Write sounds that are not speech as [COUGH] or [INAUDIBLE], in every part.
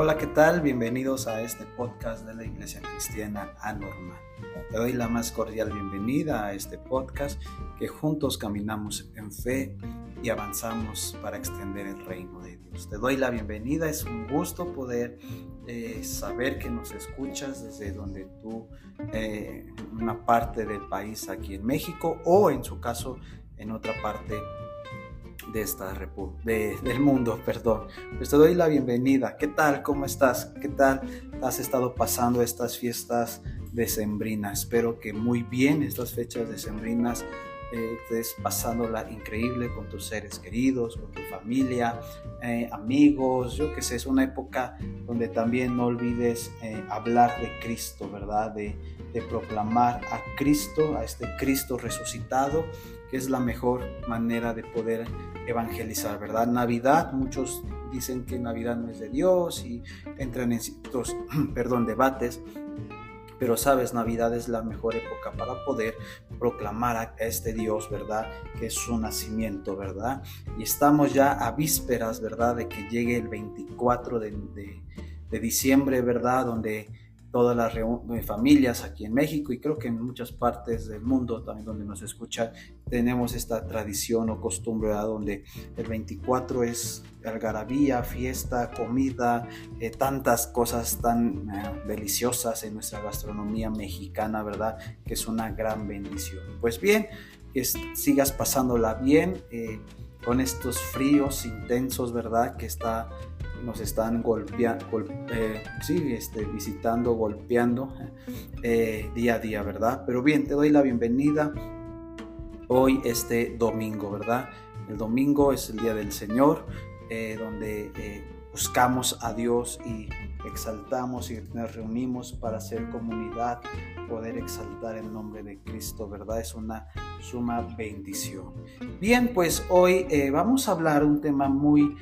Hola, ¿qué tal? Bienvenidos a este podcast de la Iglesia Cristiana Anormal. Te doy la más cordial bienvenida a este podcast que juntos caminamos en fe y avanzamos para extender el reino de Dios. Te doy la bienvenida, es un gusto poder eh, saber que nos escuchas desde donde tú, eh, una parte del país aquí en México o en su caso en otra parte de esta de, del mundo, [LAUGHS] perdón. Pues te doy la bienvenida. ¿Qué tal? ¿Cómo estás? ¿Qué tal has estado pasando estas fiestas decembrinas? Espero que muy bien estas fechas decembrinas eh, estés pasándola increíble con tus seres queridos, con tu familia, eh, amigos, yo que sé, es una época donde también no olvides eh, hablar de Cristo, ¿verdad? De, de proclamar a Cristo, a este Cristo resucitado, que es la mejor manera de poder evangelizar, ¿verdad? Navidad, muchos dicen que Navidad no es de Dios y entran en ciertos, [CLEARS THROAT] perdón, debates, pero sabes, Navidad es la mejor época para poder proclamar a este Dios, ¿verdad? Que es su nacimiento, ¿verdad? Y estamos ya a vísperas, ¿verdad? De que llegue el 24 de, de, de diciembre, ¿verdad? Donde todas las familias aquí en México y creo que en muchas partes del mundo también donde nos escuchan tenemos esta tradición o costumbre donde el 24 es algarabía, fiesta, comida, eh, tantas cosas tan eh, deliciosas en nuestra gastronomía mexicana, ¿verdad? Que es una gran bendición. Pues bien, que sigas pasándola bien eh, con estos fríos intensos, ¿verdad? Que está nos están golpeando, eh, sí, este, visitando, golpeando eh, día a día, ¿verdad? Pero bien, te doy la bienvenida hoy, este domingo, ¿verdad? El domingo es el día del Señor, eh, donde buscamos a Dios y exaltamos y nos reunimos para hacer comunidad, poder exaltar el nombre de Cristo, ¿verdad? Es una suma bendición. Bien, pues hoy vamos a hablar un tema muy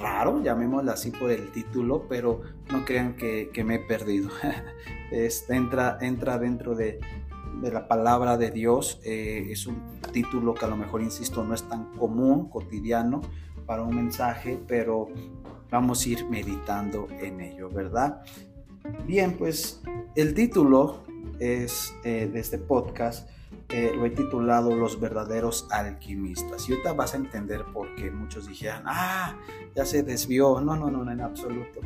raro, llamémoslo así por el título, pero no crean que, me he perdido. [LAUGHS] es, entra, entra dentro de, la palabra de Dios. Eh, es un título que a lo mejor, insisto, no es tan común, cotidiano para un mensaje, pero vamos a ir meditando en ello, ¿verdad? Bien, pues el título es eh, de este podcast lo he titulado Los verdaderos alquimistas. Y ahorita vas a entender por qué muchos dijeron, ah, ya se desvió. No, no, no, en absoluto.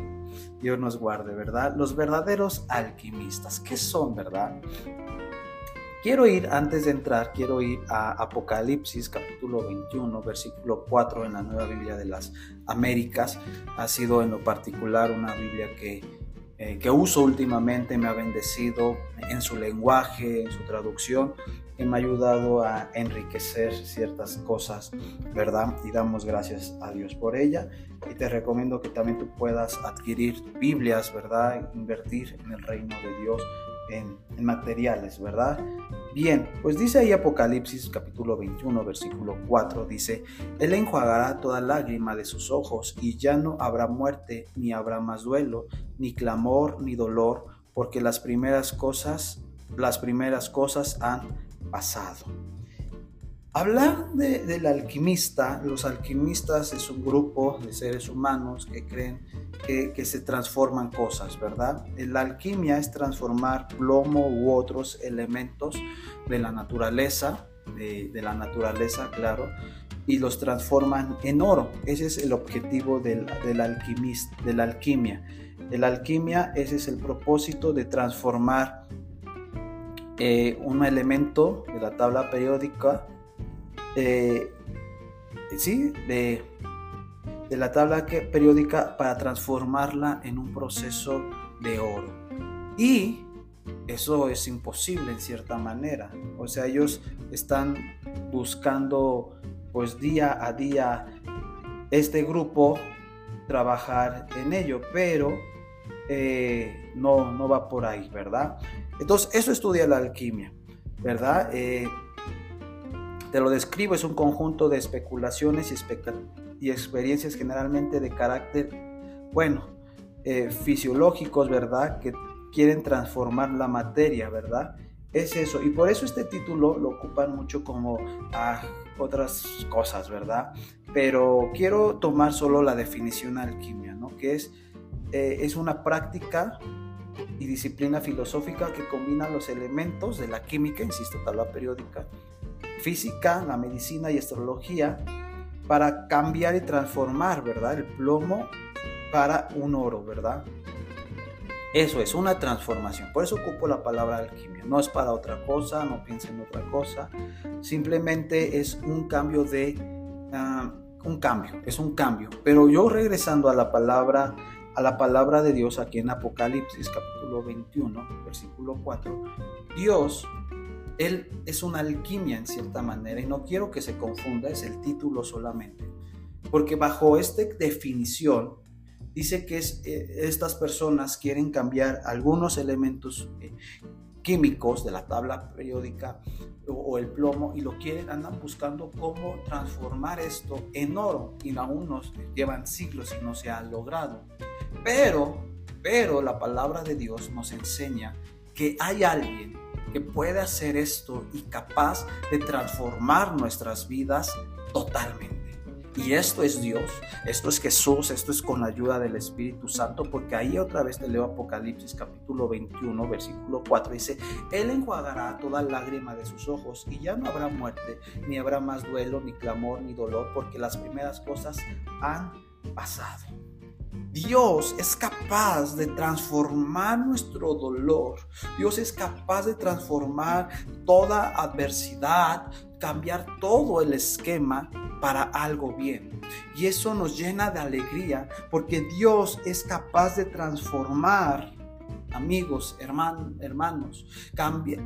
Dios nos guarde, ¿verdad? Los verdaderos alquimistas, ¿qué son, verdad? Quiero ir, antes de entrar, quiero ir a Apocalipsis capítulo 21, versículo 4 en la Nueva Biblia de las Américas. Ha sido en lo particular una Biblia que eh, que uso últimamente me ha bendecido en su lenguaje, en su traducción, y me ha ayudado a enriquecer ciertas cosas, ¿verdad? Y damos gracias a Dios por ella. Y te recomiendo que también tú puedas adquirir Biblias, ¿verdad? Invertir en el reino de Dios en, materiales, ¿verdad? Bien, pues dice ahí Apocalipsis capítulo 21, versículo 4, dice, Él enjuagará toda lágrima de sus ojos y ya no habrá muerte, ni habrá más duelo, ni clamor, ni dolor, porque las primeras cosas, las primeras cosas han pasado. Hablar del alquimista, los alquimistas es un grupo de seres humanos que creen que, se transforman cosas, ¿verdad? La alquimia es transformar plomo u otros elementos de la naturaleza, de, la naturaleza, claro, y los transforman en oro. Ese es el objetivo del, alquimista, de la alquimia. De la alquimia, ese es el propósito de transformar eh, un elemento de la tabla periódica eh, sí, de, de, la tabla periódica para transformarla en un proceso de oro. Y eso es imposible en cierta manera. O sea, ellos están buscando pues día a día este grupo trabajar en ello, pero eh, no, no va por ahí, ¿verdad? Entonces, eso estudia la alquimia, ¿verdad? Eh, te lo describo, es un conjunto de especulaciones y, experiencias generalmente de carácter, bueno, eh, fisiológicos, ¿verdad? Que quieren transformar la materia, ¿verdad? Es eso. Y por eso este título lo ocupan mucho como a otras cosas, ¿verdad? Pero quiero tomar solo la definición alquimia, ¿no? 21, que es, eh, es una práctica y disciplina filosófica que combina los elementos de la química, insisto, tabla periódica, física, la medicina y astrología para cambiar y transformar, ¿verdad? El plomo para un oro, ¿verdad? Eso es una transformación. Por eso ocupo la palabra alquimia. No es para otra cosa, no piensen en otra cosa. Simplemente es un cambio de... Ah, un cambio, es un cambio. Pero yo regresando a la palabra a la palabra de Dios aquí en Apocalipsis capítulo 21, versículo 4, Dios, Él es una alquimia en cierta manera y no quiero que se confunda, es el título solamente, porque bajo esta definición dice que eh, estas personas quieren cambiar algunos elementos eh, químicos de la tabla periódica o, el plomo y lo quieren, andan buscando cómo transformar esto en oro y aún nos llevan siglos y no se ha logrado. Pero, pero la palabra de Dios nos enseña que hay alguien que puede hacer esto y capaz de transformar nuestras vidas totalmente. Y esto es Dios, esto es Jesús, esto es con la ayuda del Espíritu Santo, porque ahí otra vez te leo Apocalipsis capítulo 21, versículo 4, dice, Él enjuagará toda lágrima de sus ojos y ya no habrá muerte, ni habrá más duelo, ni clamor, ni dolor, porque las primeras cosas han pasado. Dios es capaz de transformar nuestro dolor. Dios es capaz de transformar toda adversidad, cambiar todo el esquema para algo bien. Y eso nos llena de alegría porque Dios es capaz de transformar amigos, hermanos, cambia,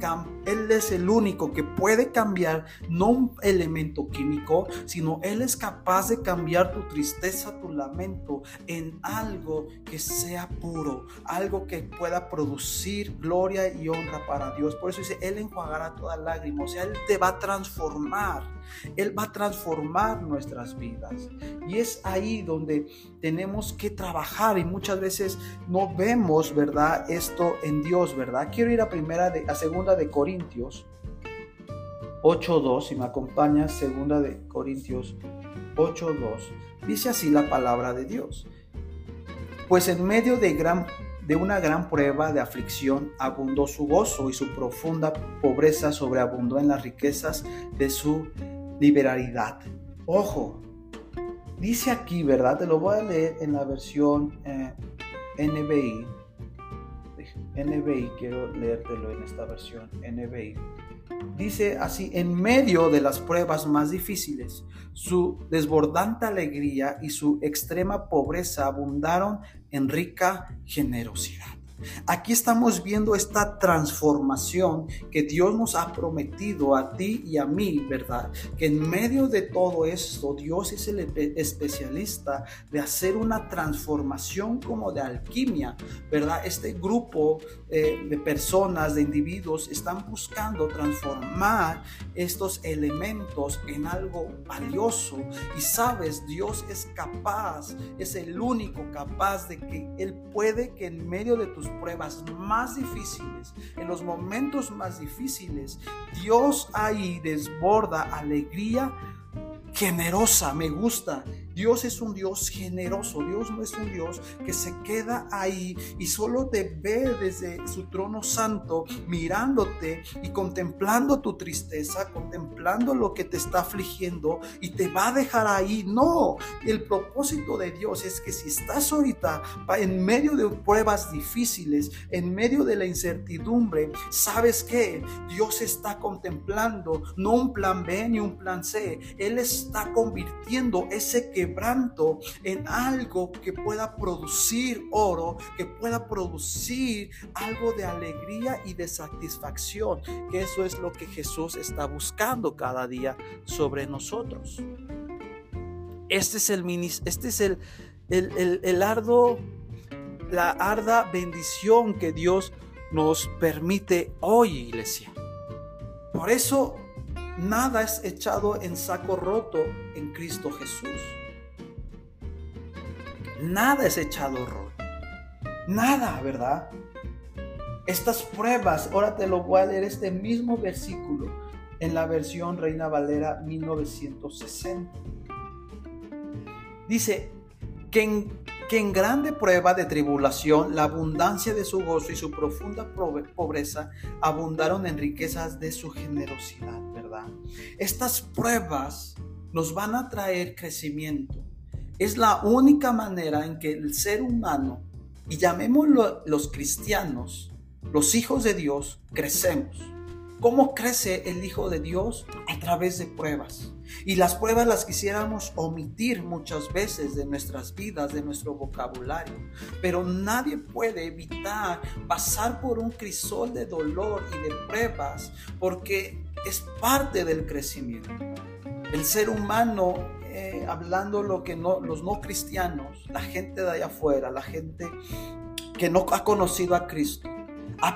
Él es el único que puede cambiar no un elemento químico, sino Él es capaz de cambiar tu tristeza, tu lamento en algo que sea puro, algo que pueda producir gloria y honra para Dios. Por eso dice, Él enjuagará toda lágrima, o sea, Él te va a transformar, Él va a transformar nuestras vidas. Y es ahí donde tenemos que trabajar y muchas veces no vemos, ¿verdad? esto en Dios, ¿verdad? Quiero ir a primera de, a segunda de Corintios 8.2, si me acompaña, segunda de Corintios 8.2, dice así la palabra de Dios. Pues en medio de, gran, de una gran prueba de aflicción abundó su gozo y su profunda pobreza sobreabundó en las riquezas de su liberalidad. Ojo, dice aquí, ¿verdad? Te lo voy a leer en la versión eh, NBI. NBI, quiero leértelo en esta versión NBI. Dice así, en medio de las pruebas más difíciles, su desbordante alegría y su extrema pobreza abundaron en rica generosidad. Aquí estamos viendo esta transformación que Dios nos ha prometido a ti y a mí, ¿verdad? Que en medio de todo esto, Dios es el especialista de hacer una transformación como de alquimia, ¿verdad? Este grupo eh, de personas, de individuos, están buscando transformar estos elementos en algo valioso. Y sabes, Dios es capaz, es el único capaz de que Él puede que en medio de tus pruebas más difíciles, en los momentos más difíciles, Dios ahí desborda alegría generosa, me gusta. Dios es un Dios generoso, Dios no es un Dios que se queda ahí y solo te ve desde su trono santo, mirándote y contemplando tu tristeza, contemplando lo que te está afligiendo y te va a dejar ahí. No, el propósito de Dios es que si estás ahorita en medio de pruebas difíciles, en medio de la incertidumbre, sabes que Dios está contemplando no un plan B ni un plan C, Él está convirtiendo ese que quebranto en algo que pueda producir oro, que pueda producir algo de alegría y de satisfacción, que eso es lo que Jesús está buscando cada día sobre nosotros. Este es el, este es el, el, el ardo, la arda bendición que Dios nos permite hoy, iglesia. Por eso nada es echado en saco roto en Cristo Jesús. Nada es echado horror. Nada, ¿verdad? Estas pruebas, ahora te lo voy a leer este mismo versículo en la versión Reina Valera 1960. Dice que en que en grande prueba de tribulación la abundancia de su gozo y su profunda pobreza abundaron en riquezas de su generosidad, ¿verdad? Estas pruebas nos van a traer crecimiento. Es la única manera en que el ser humano, y llamémoslo los cristianos, los hijos de Dios, crecemos. ¿Cómo crece el Hijo de Dios? A través de pruebas. Y las pruebas las quisiéramos omitir muchas veces de nuestras vidas, de nuestro vocabulario. Pero nadie puede evitar pasar por un crisol de dolor y de pruebas porque es parte del crecimiento. El ser humano, eh, hablando lo que no, los no cristianos, la gente de allá afuera, la gente que no ha conocido a Cristo,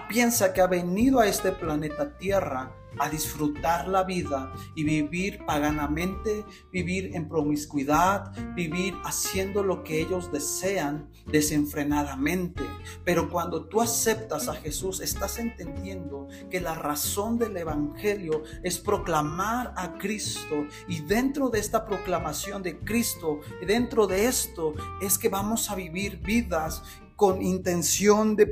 piensa que ha venido a este planeta Tierra a disfrutar la vida y vivir paganamente, vivir en promiscuidad, vivir haciendo lo que ellos desean desenfrenadamente. Pero cuando tú aceptas a Jesús, estás entendiendo que la razón del Evangelio es proclamar a Cristo y dentro de esta proclamación de Cristo, dentro de esto es que vamos a vivir vidas con intención de,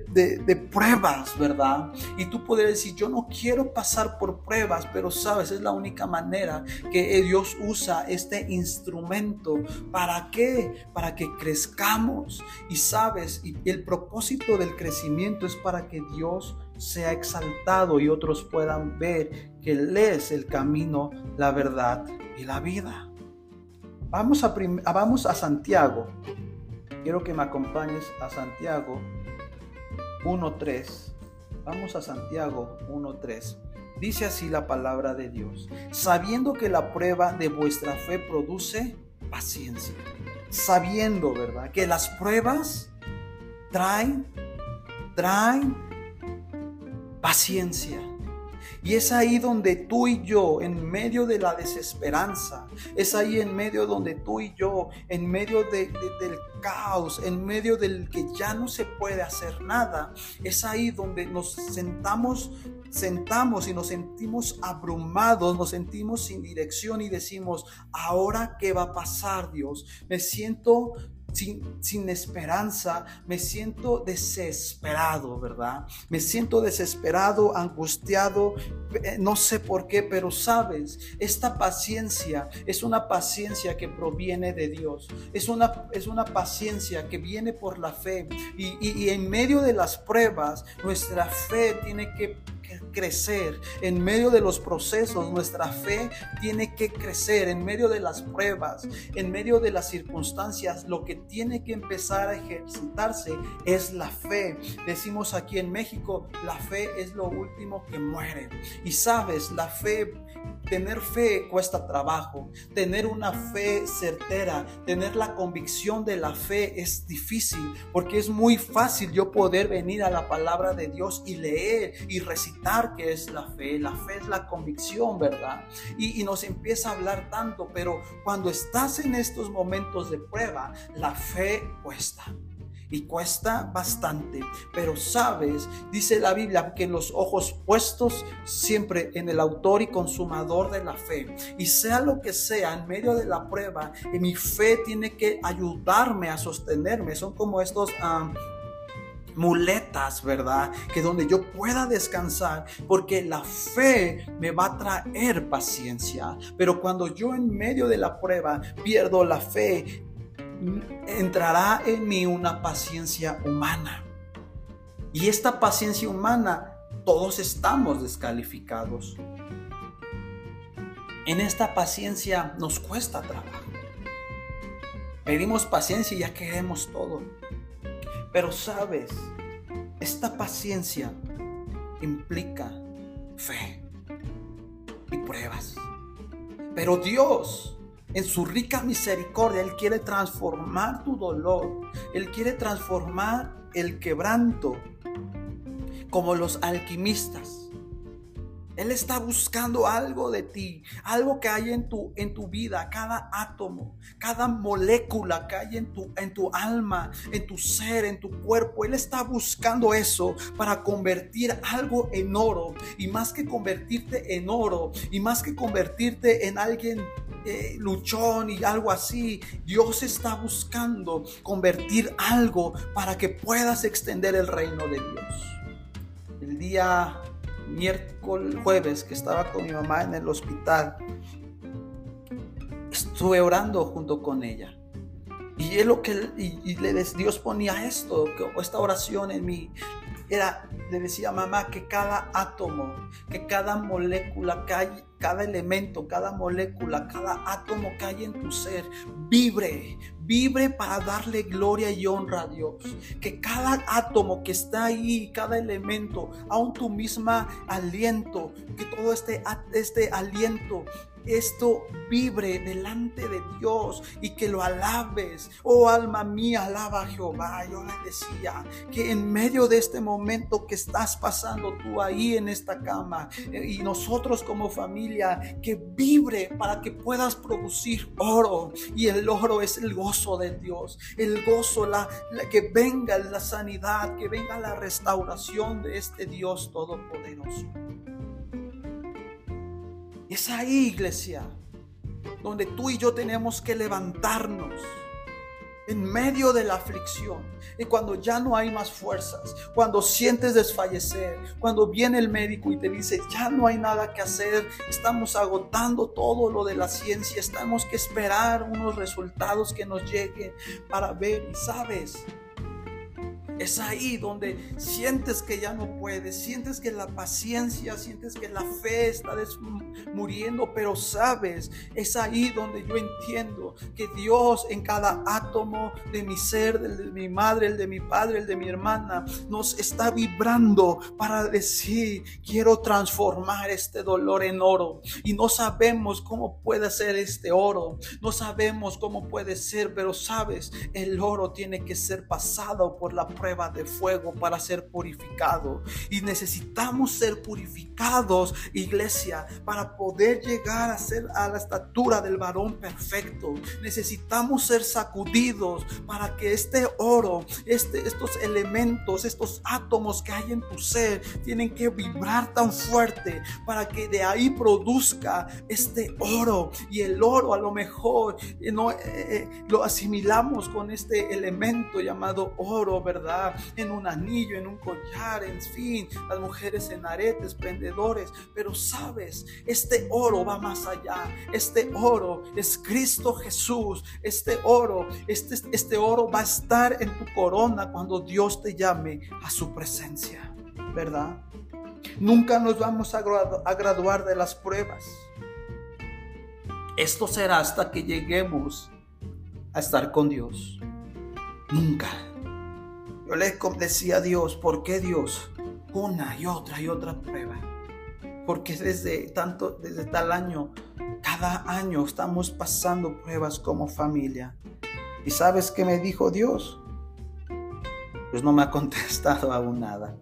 pruebas, ¿verdad? Y tú puedes decir, yo no quiero pasar por pruebas, pero sabes, es la única manera que Dios usa este instrumento. ¿Para qué? Para que crezcamos. Y sabes, y el propósito del crecimiento es para que Dios sea exaltado y otros puedan ver que Él es el camino, la verdad y la vida. Vamos a, vamos a Santiago quiero que me acompañes a Santiago 1.3. Vamos a Santiago 1.3. Dice así la palabra de Dios, sabiendo que la prueba de vuestra fe produce paciencia. Sabiendo, ¿verdad? Que las pruebas traen, traen paciencia. Y es ahí donde tú y yo, en medio de la desesperanza, es ahí en medio donde tú y yo, en medio del caos, en medio del que ya no se puede hacer nada, es ahí donde nos sentamos, sentamos y nos sentimos abrumados, nos sentimos sin dirección y decimos, ahora qué va a pasar Dios? Me siento sin, esperanza, me siento desesperado, ¿verdad? Me siento desesperado, angustiado, eh, no sé por qué, pero sabes, esta paciencia es una paciencia que proviene de Dios, es una, es una paciencia que viene por la fe. Y, y en medio de las pruebas, nuestra fe tiene que crecer. En medio de los procesos, nuestra fe tiene que crecer. En medio de las pruebas, en medio de las circunstancias, lo que tiene que empezar a ejercitarse es la fe. Decimos aquí en México, la fe es lo último que muere. Y sabes, la fe Tener fe cuesta trabajo, tener una fe certera, tener la convicción de la fe es difícil porque es muy fácil yo poder venir a la palabra de Dios y leer y recitar que es la fe. La fe es la convicción, ¿verdad? Y, nos empieza a hablar tanto, pero cuando estás en estos momentos de prueba, la fe cuesta y cuesta bastante. Pero sabes, dice la Biblia, que los ojos puestos siempre en el autor y consumador de la fe. Y sea lo que sea, en medio de la prueba, y mi fe tiene que ayudarme a sostenerme. Son como estos... muletas, ¿verdad? Que donde yo pueda descansar, porque la fe me va a traer paciencia. Pero cuando yo en medio de la prueba pierdo la fe, entrará en mí una paciencia humana. Y esta paciencia humana, todos estamos descalificados. En esta paciencia nos cuesta trabajo. Pedimos paciencia y ya queremos todo. Pero sabes, esta paciencia implica fe y pruebas. Pero Dios en su rica misericordia, Él quiere transformar tu dolor. Él quiere transformar el quebranto como los alquimistas. Él está buscando algo de ti, algo que hay en tu, en tu vida, cada átomo, cada molécula que hay en tu, en tu alma, en tu ser, en tu cuerpo. Él está buscando eso para convertir algo en oro. Y más que convertirte en oro, y más que convertirte en alguien eh, luchón y algo así. Dios está buscando convertir algo para que puedas extender el reino de Dios. El día miércoles, jueves que estaba con mi mamá en el hospital, estuve orando junto con ella. Y es lo que Dios ponía esto, esta oración en mí. Era, le decía mamá que cada átomo, que cada molécula, cada elemento, cada molécula, cada átomo que hay en tu ser vibre, vibre para darle gloria y honra a Dios. Que cada átomo que está ahí, cada elemento, aun tu misma aliento, que todo este, este aliento esto vibre delante de Dios y que lo alabes. Oh alma mía, alaba a Jehová. Yo le decía que en medio de este momento que estás pasando tú ahí en esta cama eh, y nosotros como familia, que vibre para que puedas producir oro. Y el oro es el gozo de Dios, el gozo, la, que venga la sanidad, que venga la restauración de este Dios todopoderoso. Es ahí, iglesia, donde tú y yo tenemos que levantarnos en medio de la aflicción. Y cuando ya no hay más fuerzas, cuando sientes desfallecer, cuando viene el médico y te dice, ya no hay nada que hacer, estamos agotando todo lo de la ciencia, estamos que esperar unos resultados que nos lleguen para ver y sabes, es ahí donde sientes que ya no puedes, sientes que la paciencia, sientes que la fe está muriendo, pero sabes, es ahí donde yo entiendo que Dios en cada átomo de mi ser, el de mi madre, el de mi padre, el de mi hermana, nos está vibrando para decir, quiero transformar este dolor en oro. Y no sabemos cómo puede ser este oro, no sabemos cómo puede ser, pero sabes, el oro tiene que ser pasado por la prueba de fuego para ser purificado. Y necesitamos ser purificados, iglesia, para poder llegar a ser a la estatura del varón perfecto. Necesitamos ser sacudidos para que este oro, este, estos elementos, estos átomos que hay en tu ser, tienen que vibrar tan fuerte para que de ahí produzca este oro. Y el oro a lo mejor eh, no, eh, eh, lo asimilamos con este elemento llamado oro, ¿verdad? En un anillo, en un collar, en fin, las mujeres en aretes, prendedores, pero sabes, este oro va más allá, este oro es Cristo Jesús, este oro, este, este oro va a estar en tu corona cuando Dios te llame a su presencia, ¿verdad? Nunca nos vamos a, a graduar de las pruebas. Esto será hasta que lleguemos a estar con Dios. Nunca. Yo le decía a Dios, ¿por qué Dios? Una y otra y otra prueba. Porque desde tanto, desde tal año, cada año estamos pasando pruebas como familia. ¿Y sabes qué me dijo Dios? Pues no me ha contestado [LAUGHS] aún nada.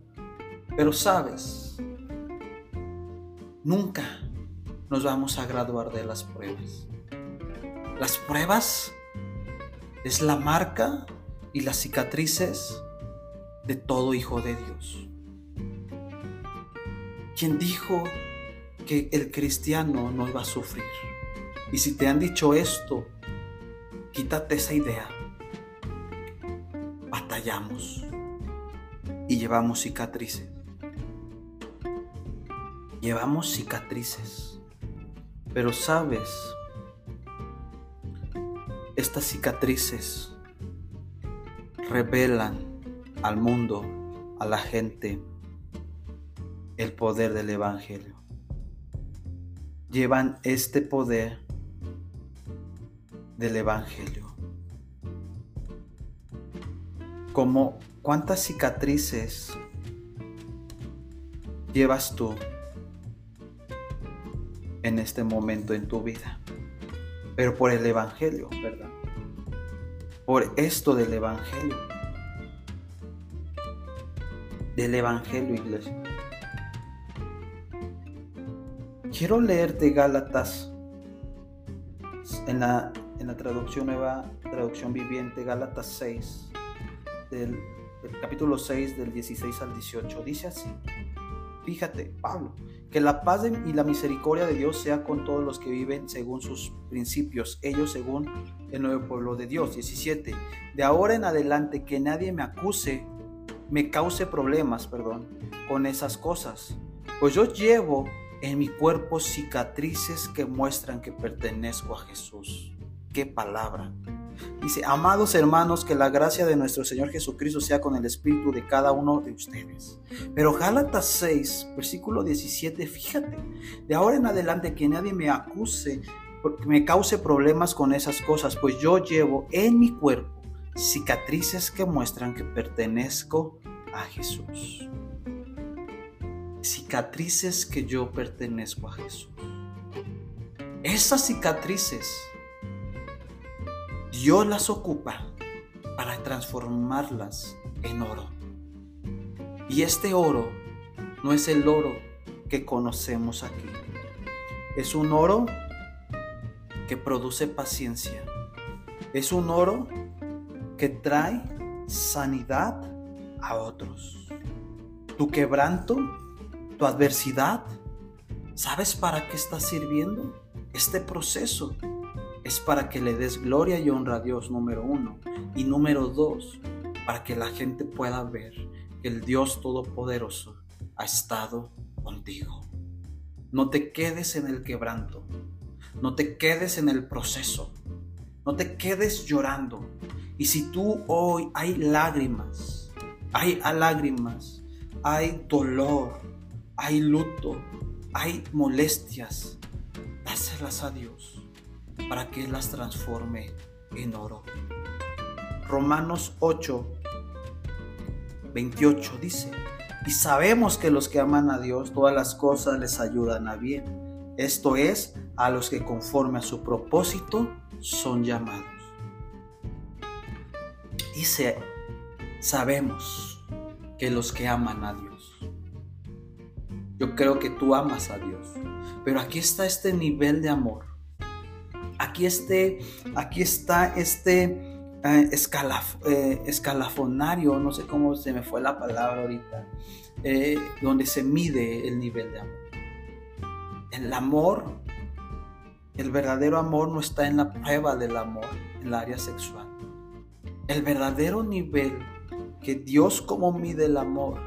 Pero sabes, nunca nos vamos a graduar de las pruebas. Las pruebas es la marca y las cicatrices de todo hijo de Dios. Quien dijo que el cristiano no iba a sufrir. Y si te han dicho esto, quítate esa idea. Batallamos y llevamos cicatrices. Llevamos cicatrices. Pero sabes, estas cicatrices revelan al mundo, a la gente, el poder del Evangelio. Llevan este poder del Evangelio. Como cuántas cicatrices llevas tú en este momento en tu vida. Pero por el Evangelio, ¿verdad? Por esto del Evangelio del Evangelio, iglesia. Quiero leerte Gálatas en la, en la traducción nueva, traducción viviente, Gálatas 6, del, capítulo 6, del 16 al 18. Dice así. fíjate, Pablo, que la paz y la misericordia de Dios sea con todos los que viven según sus principios, ellos según el nuevo pueblo de Dios. 17. De ahora en adelante que nadie me acuse, me cause problemas, perdón, con esas cosas. Pues yo llevo en mi cuerpo cicatrices que muestran que pertenezco a Jesús. Qué palabra. Dice, amados hermanos, que la gracia de nuestro Señor Jesucristo sea con el espíritu de cada uno de ustedes. Pero Gálatas 6, versículo 17, fíjate, de ahora en adelante que nadie me acuse, me cause problemas con esas cosas, pues yo llevo en mi cuerpo cicatrices que muestran que pertenezco a Jesús. Cicatrices que yo pertenezco a Jesús. Esas cicatrices Dios las ocupa para transformarlas en oro. Y este oro no es el oro que conocemos aquí. Es un oro que produce paciencia. Es un oro trae sanidad a otros. Tu quebranto, tu adversidad, ¿sabes para qué está sirviendo este proceso? es para que le des gloria y honra a Dios, número uno. Y número dos, para que la gente pueda ver que el Dios Todopoderoso ha estado contigo. No te quedes en el quebranto. No te quedes en el proceso. No te quedes llorando. Y si tú hoy hay lágrimas, hay lágrimas, hay dolor, hay luto, hay molestias, dáselas a Dios para que las transforme en oro. Romanos 8, 28 dice, y sabemos que los que aman a Dios, todas las cosas les ayudan a bien. Esto es, a los que conforme a su propósito son llamados. Dice, sabemos que los que aman a Dios. Yo creo que tú amas a Dios, pero aquí está este nivel de amor aquí, este, aquí está este eh, eh, escalafonario, no sé cómo se me fue la palabra ahorita, eh, donde se mide el nivel de amor. El amor, el verdadero amor no está en la prueba del amor, en el área sexual. El verdadero nivel que Dios como mide el amor,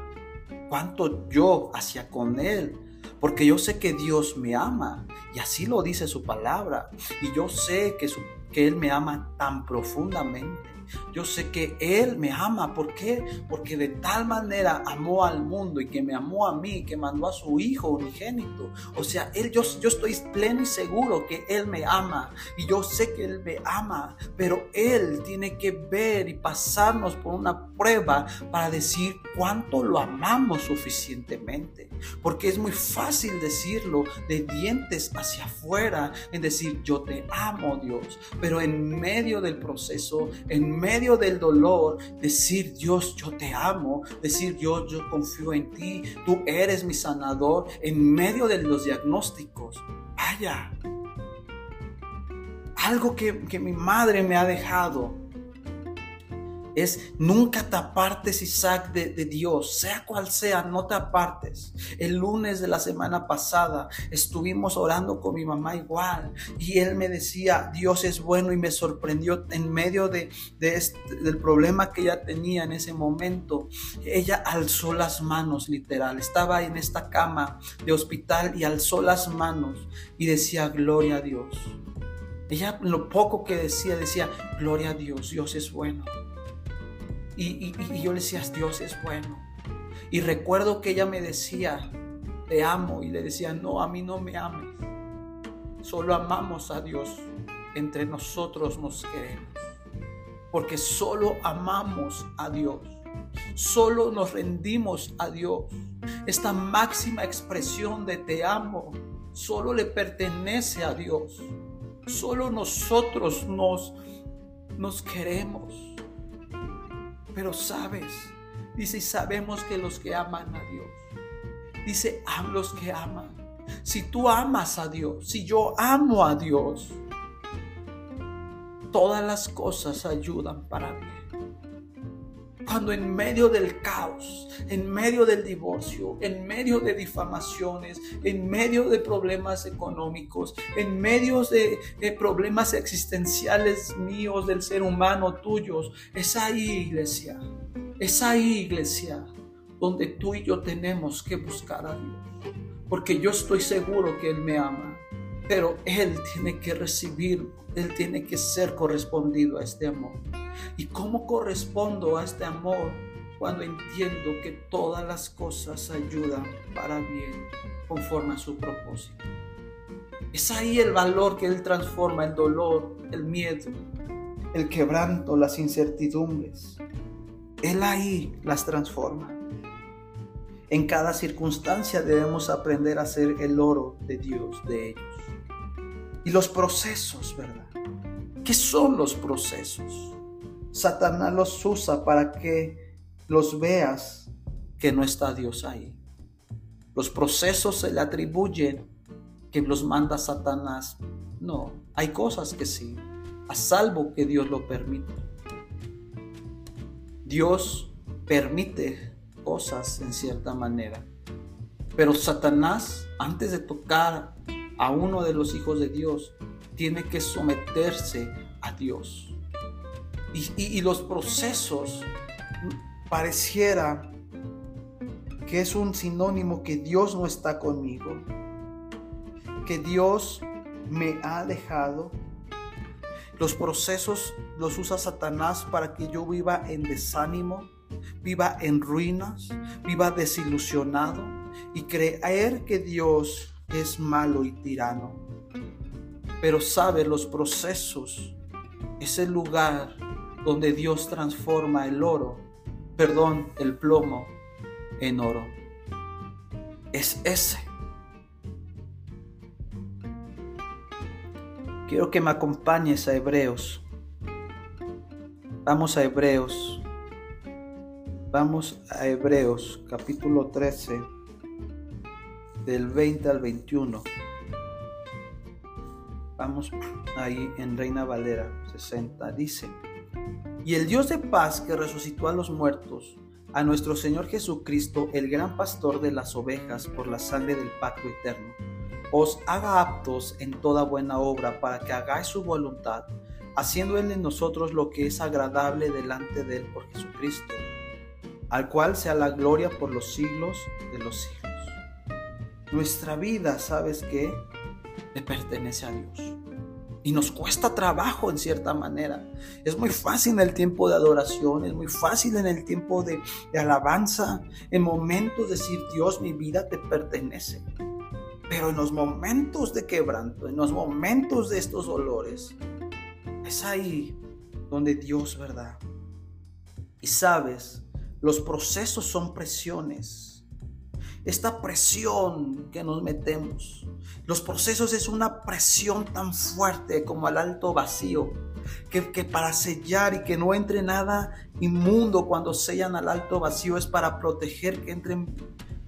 cuánto yo hacia con Él, porque yo sé que Dios me ama y así lo dice su palabra. Y yo sé que, que Él me ama tan profundamente yo sé que Él me ama. ¿Por qué? Porque de tal manera amó al mundo y que me amó a mí, que mandó a su Hijo unigénito. O sea, Él, yo, yo estoy pleno y seguro que Él me ama. Y yo sé que Él me ama. Pero Él tiene que ver y pasarnos por una prueba para decir cuánto lo amamos suficientemente. Porque es muy fácil decirlo de dientes hacia afuera, en decir yo te amo Dios. Pero en medio del proceso, en medio del dolor, decir, Dios, yo te amo, decir, Dios, yo confío en ti, tú eres mi sanador, en medio de los diagnósticos. Vaya, algo que, que mi madre me ha dejado es nunca te apartes, Isaac, de, de, Dios, sea cual sea, no te apartes. El lunes de la semana pasada estuvimos orando con mi mamá igual y él me decía, Dios es bueno y me sorprendió en medio de, de este, del problema que ella tenía en ese momento. Ella alzó las manos, literal, estaba en esta cama de hospital y alzó las manos y decía, gloria a Dios. Ella lo poco que decía, decía, gloria a Dios, Dios es bueno. Y, yo le decía, Dios es bueno. Y recuerdo que ella me decía, te amo. Y le decía, no, a mí no me ames. Solo amamos a Dios. Entre nosotros nos queremos. Porque solo amamos a Dios. Solo nos rendimos a Dios. Esta máxima expresión de te amo solo le pertenece a Dios. Solo nosotros nos, nos queremos. Pero sabes, dice, y sabemos que los que aman a Dios, dice, a los que aman. Si tú amas a Dios, si yo amo a Dios, todas las cosas ayudan para bien. Cuando en medio del caos, en medio del divorcio, en medio de difamaciones, en medio de problemas económicos, en medio de, problemas existenciales míos, del ser humano, tuyos, es ahí, iglesia, es ahí, iglesia, donde tú y yo tenemos que buscar a Dios. Porque yo estoy seguro que Él me ama, pero Él tiene que recibir, Él tiene que ser correspondido a este amor. ¿Y cómo correspondo a este amor? Cuando entiendo que todas las cosas ayudan para bien conforme a su propósito. Es ahí el valor que Él transforma, el dolor, el miedo, el quebranto, las incertidumbres. Él ahí las transforma. En cada circunstancia debemos aprender a ser el oro de Dios, de ellos. Y los procesos, ¿verdad? ¿Qué son los procesos? Satanás los usa para que los veas que no está Dios ahí. Los procesos se le atribuyen que los manda Satanás. No, hay cosas que sí, a salvo que Dios lo permita. Dios permite cosas en cierta manera. Pero Satanás, antes de tocar a uno de los hijos de Dios, tiene que someterse a Dios. Y, los procesos pareciera que es un sinónimo que Dios no está conmigo, que Dios me ha dejado. Los procesos los usa Satanás para que yo viva en desánimo, viva en ruinas, viva desilusionado y creer que Dios es malo y tirano. Pero sabe, los procesos es el lugar donde Dios transforma el oro, perdón, el plomo en oro. Es ese. Quiero que me acompañes a Hebreos. Vamos a Hebreos Vamos a Hebreos capítulo 13, del 20 al 21. Vamos ahí en Reina Valera 60. Dice, y el Dios de paz que resucitó a los muertos, a nuestro Señor Jesucristo, el gran pastor de las ovejas por la sangre del pacto eterno, os haga aptos en toda buena obra para que hagáis su voluntad, haciendo Él en nosotros lo que es agradable delante de Él por Jesucristo al cual sea la gloria por los siglos de los siglos. Nuestra vida, ¿sabes qué? Le pertenece a Dios. Y nos cuesta trabajo en cierta manera. Es muy fácil en el tiempo de adoración, es muy fácil en el tiempo de, alabanza, en momentos de decir, Dios, mi vida te pertenece. Pero en los momentos de quebranto, en los momentos de estos dolores, es ahí donde Dios, ¿verdad? Y sabes, los procesos son presiones. Esta presión que nos metemos. Los procesos es una presión tan fuerte como el alto vacío. Que, que, para sellar y que no entre nada inmundo cuando sellan al alto vacío es para proteger que entren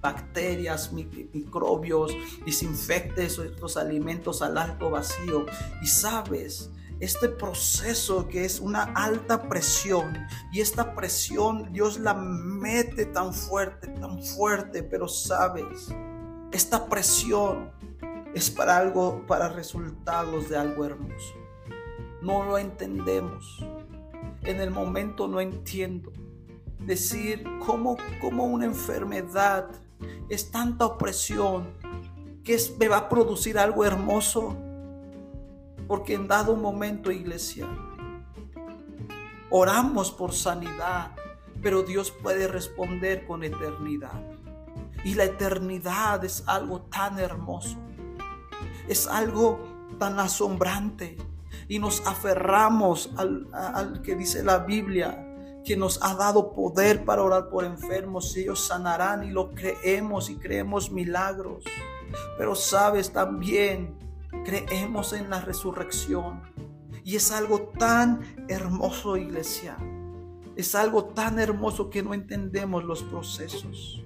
bacterias, microbios y se infecten estos alimentos al alto vacío. Y sabes, este proceso que es una alta presión y esta presión Dios la mete tan fuerte, tan fuerte, pero sabes, esta presión es para algo, para resultados de algo hermoso. No lo entendemos. En el momento no entiendo. Decir cómo, cómo una enfermedad es tanta opresión que me va a producir algo hermoso porque en dado momento, iglesia, oramos por sanidad, pero Dios puede responder con eternidad. Y la eternidad es algo tan hermoso. Es algo tan asombrante. Y nos aferramos al, que dice la Biblia, que nos ha dado poder para orar por enfermos. Ellos sanarán y lo creemos y creemos milagros. Pero sabes también creemos en la resurrección. Y es algo tan hermoso, iglesia. Es algo tan hermoso que no entendemos los procesos.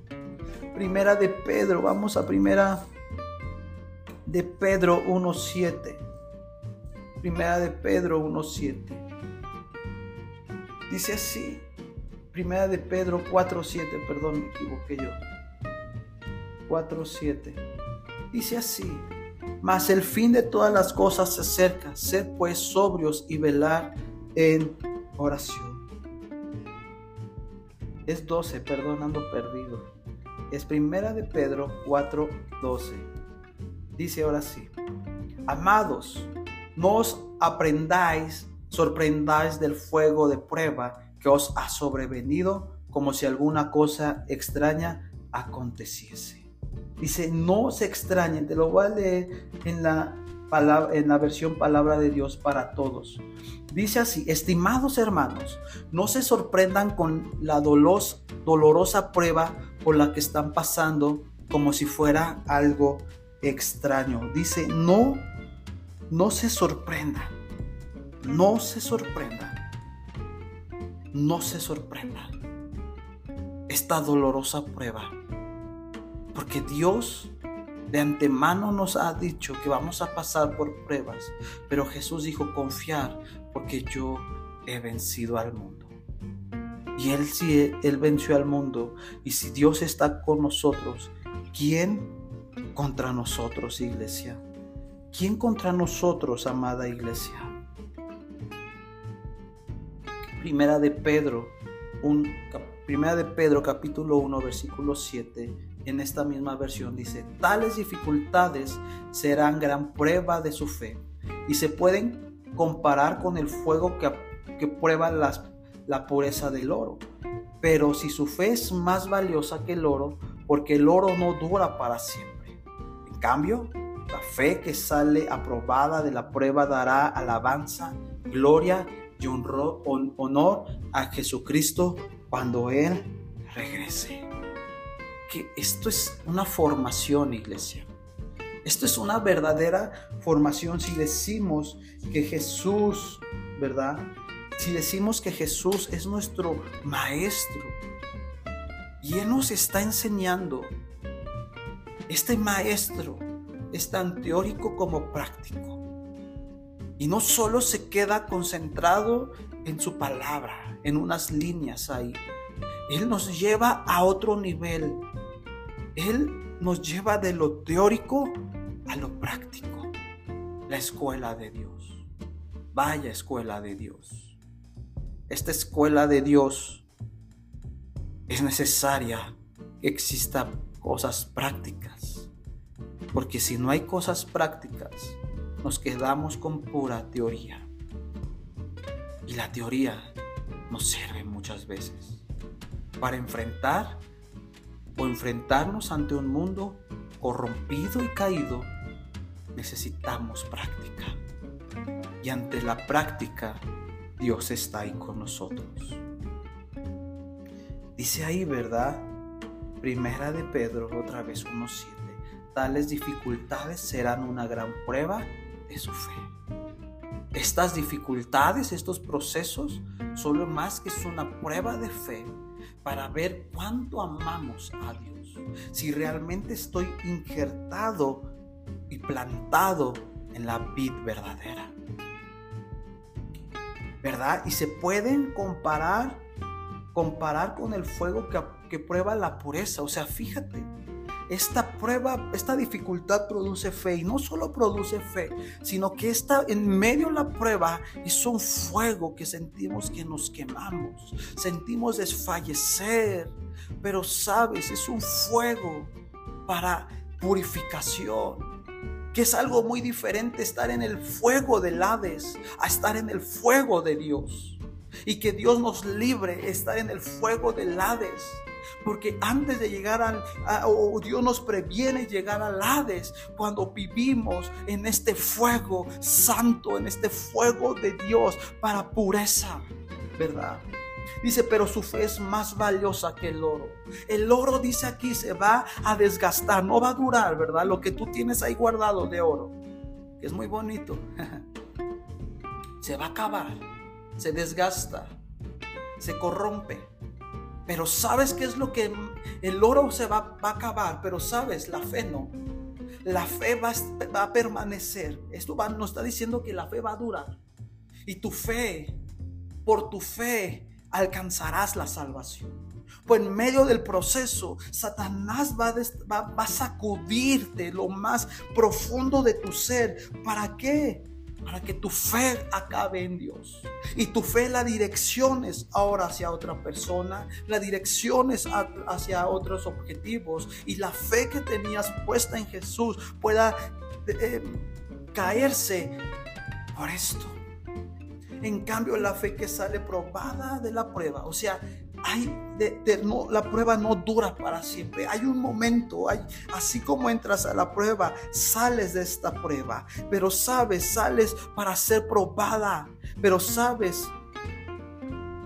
Primera de Pedro, vamos a primera de Pedro 1.7. Primera de Pedro 1.7. Dice así, Primera de Pedro 4.7, perdón, me equivoqué yo. 4.7. Dice así, mas el fin de todas las cosas se acerca, sed pues sobrios y velar en oración. Es 12, perdón, ando perdido. Es primera de Pedro 4.12. Dice ahora sí, amados, no os aprendáis, sorprendáis del fuego de prueba que os ha sobrevenido como si alguna cosa extraña aconteciese. Dice, no se extrañen, te lo voy a leer en la, palabra, en la versión palabra de Dios para todos. Dice así, estimados hermanos, no se sorprendan con la dolorosa prueba por la que están pasando como si fuera algo extraño. Dice, no, no se sorprenda, no se sorprenda, no se sorprenda esta dolorosa prueba porque Dios de antemano nos ha dicho que vamos a pasar por pruebas, pero Jesús dijo confiar porque yo he vencido al mundo. Y Él sí, Él venció al mundo. Y si Dios está con nosotros, ¿quién contra nosotros, iglesia? ¿Quién contra nosotros, amada iglesia? Primera de Pedro, un, primera de Pedro capítulo 1 versículo 7 en esta misma versión dice, tales dificultades serán gran prueba de su fe y se pueden comparar con el fuego que, que prueba las, la pureza del oro. Pero si su fe es más valiosa que el oro, porque el oro no dura para siempre. En cambio, la fe que sale aprobada de la prueba dará alabanza, gloria y honor a Jesucristo cuando Él regrese que esto es una formación, iglesia. Esto es una verdadera formación si decimos que Jesús, ¿verdad? Si decimos que Jesús es nuestro maestro y Él nos está enseñando, este maestro es tan teórico como práctico. Y no solo se queda concentrado en su palabra, en unas líneas ahí. Él nos lleva a otro nivel él nos lleva de lo teórico a lo práctico. La escuela de Dios. Vaya escuela de Dios. Esta escuela de Dios es necesaria que exista cosas prácticas. Porque si no hay cosas prácticas, nos quedamos con pura teoría. Y la teoría nos sirve muchas veces para enfrentar o enfrentarnos ante un mundo corrompido y caído, necesitamos práctica. Y ante la práctica, Dios está ahí con nosotros. Dice ahí, ¿verdad? Primera de Pedro, otra vez 1.7. Tales dificultades serán una gran prueba de su fe. Estas dificultades, estos procesos, solo más que es una prueba de fe para ver cuánto amamos a Dios. Si realmente estoy injertado y plantado en la vid verdadera. ¿Verdad? Y se pueden comparar comparar con el fuego que, que prueba la pureza. O sea, fíjate, esta prueba, esta dificultad produce fe. Y no solo produce fe, sino que está en medio de la prueba es un fuego que sentimos que nos quemamos, sentimos desfallecer, pero sabes, es un fuego para purificación que es algo muy diferente estar en el fuego del Hades a estar en el fuego de Dios. Y que Dios nos libre estar en el fuego del Hades porque antes de llegar al, o Dios nos previene llegar al Hades cuando vivimos en este fuego santo, en este fuego de Dios para pureza, ¿verdad? Dice, pero su fe es más valiosa que el oro. El oro, dice aquí, se va a desgastar, no va a durar, ¿verdad? Lo que tú tienes ahí guardado de oro, que es muy bonito, [LAUGHS] se va a acabar, se desgasta, se corrompe. Pero sabes qué es lo que el oro se va, a acabar, pero sabes, la fe no. La fe va, a permanecer. Esto nos está diciendo que la fe va a durar. Y tu fe, por tu fe, alcanzarás la salvación. Pues en medio del proceso, Satanás va, va, va, a sacudirte lo más profundo de tu ser. ¿Para qué? Para que tu fe acabe en Dios. Y tu fe la direcciones ahora hacia otra persona, la direcciones hacia otros objetivos. Y la fe que tenías puesta en Jesús pueda eh, caerse por esto. En cambio, la fe que sale probada de la prueba, o sea, hay de, no, la prueba no dura para siempre. Hay un momento, hay, así como entras a la prueba, sales de esta prueba, pero sabes, sales para ser probada, pero sabes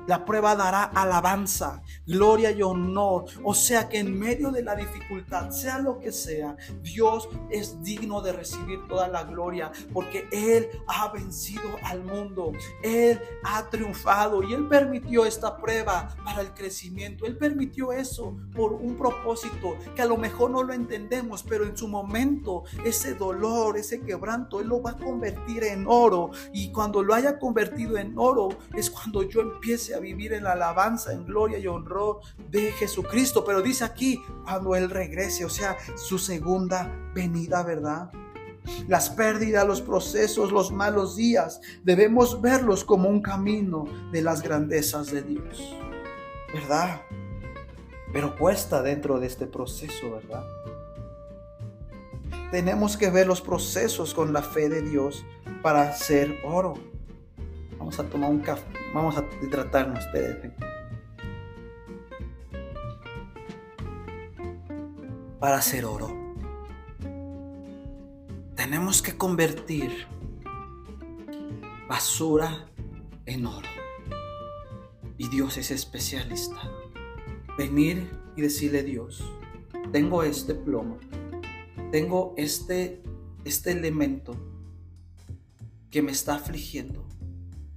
la prueba dará alabanza, gloria y honor. O sea que en medio de la dificultad, sea lo que sea, Dios es digno de recibir toda la gloria porque Él ha vencido al mundo. Él ha triunfado y Él permitió esta prueba para el crecimiento. Él permitió eso por un propósito que a lo mejor no lo entendemos, pero en su momento ese dolor, ese quebranto, Él lo va a convertir en oro. Y cuando lo haya convertido en oro es cuando yo empiece a vivir en la alabanza, en gloria y honor de Jesucristo. Pero dice aquí, cuando Él regrese, o sea, su segunda venida, ¿verdad? Las pérdidas, los procesos, los malos días, debemos verlos como un camino de las grandezas de Dios, ¿verdad? Pero cuesta dentro de este proceso, ¿verdad? Tenemos que ver los procesos con la fe de Dios para ser oro. Vamos a tomar un café, vamos a hidratarnos, espérense. Para hacer oro, tenemos que convertir basura en oro. Y Dios es especialista. Venir y decirle Dios, tengo este plomo, tengo este, este elemento que me está afligiendo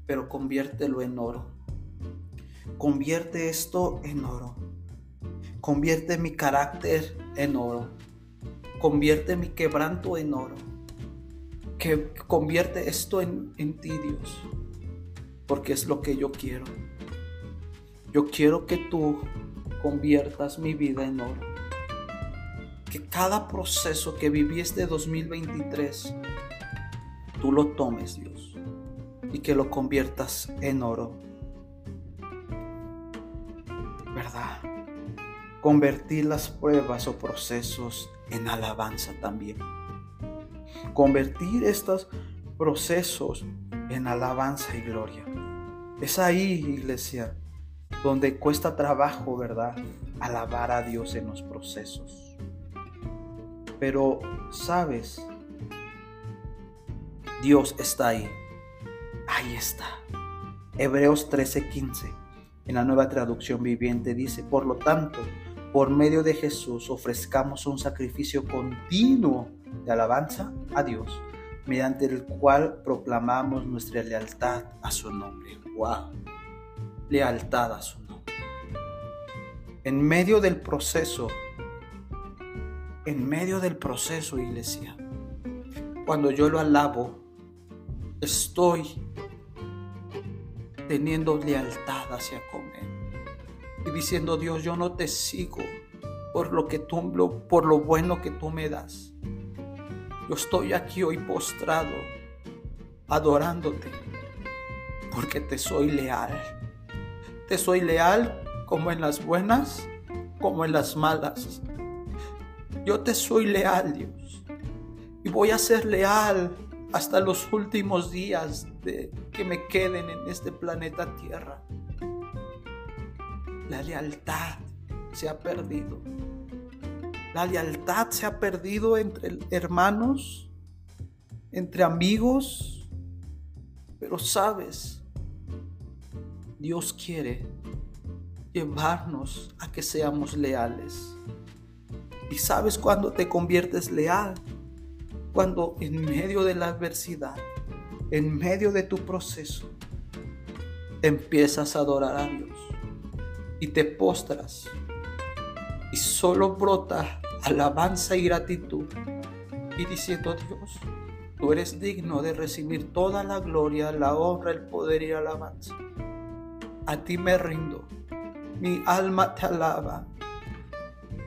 pero conviértelo en oro. Convierte esto en oro. Convierte mi carácter en oro. Convierte mi quebranto en oro. Que convierte esto en, en ti, Dios. Porque es lo que yo quiero. Yo quiero que tú conviertas mi vida en oro. Que cada proceso que viví este 2023, tú lo tomes, Dios y que lo conviertas en oro. ¿Verdad? Convertir las pruebas o procesos en alabanza también. Convertir estos procesos en alabanza y gloria. Es ahí, iglesia, donde cuesta trabajo, ¿verdad? Alabar a Dios en los procesos. Pero, ¿sabes? Dios está ahí Ahí está. Hebreos 13:15. En la nueva traducción viviente dice, por lo tanto, por medio de Jesús ofrezcamos un sacrificio continuo de alabanza a Dios, mediante el cual proclamamos nuestra lealtad a su nombre. ¡Wow! Lealtad a su nombre. En medio del proceso, en medio del proceso, iglesia, cuando yo lo alabo, estoy teniendo lealtad hacia comer y diciendo Dios yo no te sigo por lo que tú por lo bueno que tú me das. Yo estoy aquí hoy postrado adorándote porque te soy leal. Te soy leal como en las buenas como en las malas. Yo te soy leal Dios y voy a ser leal hasta los últimos días de que me queden en este planeta Tierra. La lealtad se ha perdido. La lealtad se ha perdido entre hermanos, entre amigos. Pero sabes, Dios quiere llevarnos a que seamos leales. Y sabes cuando te conviertes leal, cuando en medio de la adversidad, en medio de tu proceso, empiezas a adorar a Dios y te postras y solo brota alabanza y gratitud y diciendo Dios, tú eres digno de recibir toda la gloria, la honra, el poder y la alabanza. a ti me rindo. Mi alma te alaba.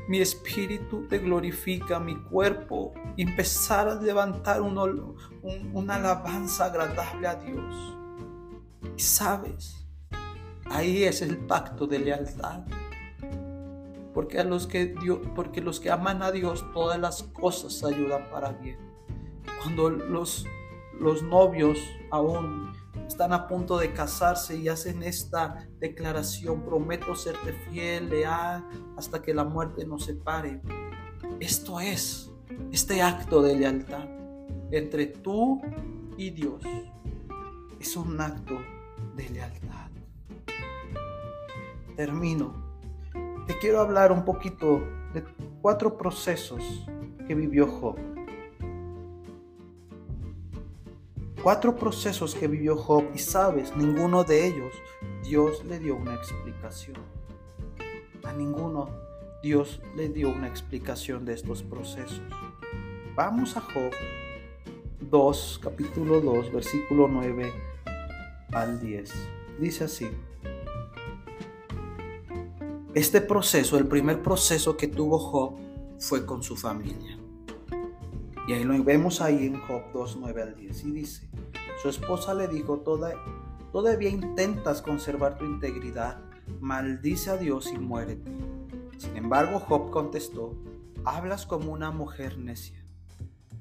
Mi espíritu te glorifica, mi cuerpo empezar a levantar una alabanza agradable a Dios. Y sabes, ahí es el pacto de lealtad. Porque, a los que Dios, porque los que aman a Dios, todas las cosas ayudan para bien. Cuando los, los novios aún están a punto de casarse y hacen esta declaración, prometo serte fiel, leal, hasta que la muerte nos separe. Esto es este acto de lealtad entre tú y Dios. Es un acto de lealtad. Termino. Te quiero hablar un poquito de cuatro procesos que vivió Job. Cuatro procesos que vivió Job y sabes, ninguno de ellos Dios le dio una explicación. A ninguno Dios le dio una explicación de estos procesos. Vamos a Job 2, capítulo 2, versículo 9 al 10. Dice así. Este proceso, el primer proceso que tuvo Job fue con su familia. Y ahí lo vemos ahí en Job 2, 9 al 10. Y dice, su esposa le dijo, todavía intentas conservar tu integridad, maldice a Dios y muérete. Sin embargo, Job contestó, hablas como una mujer necia.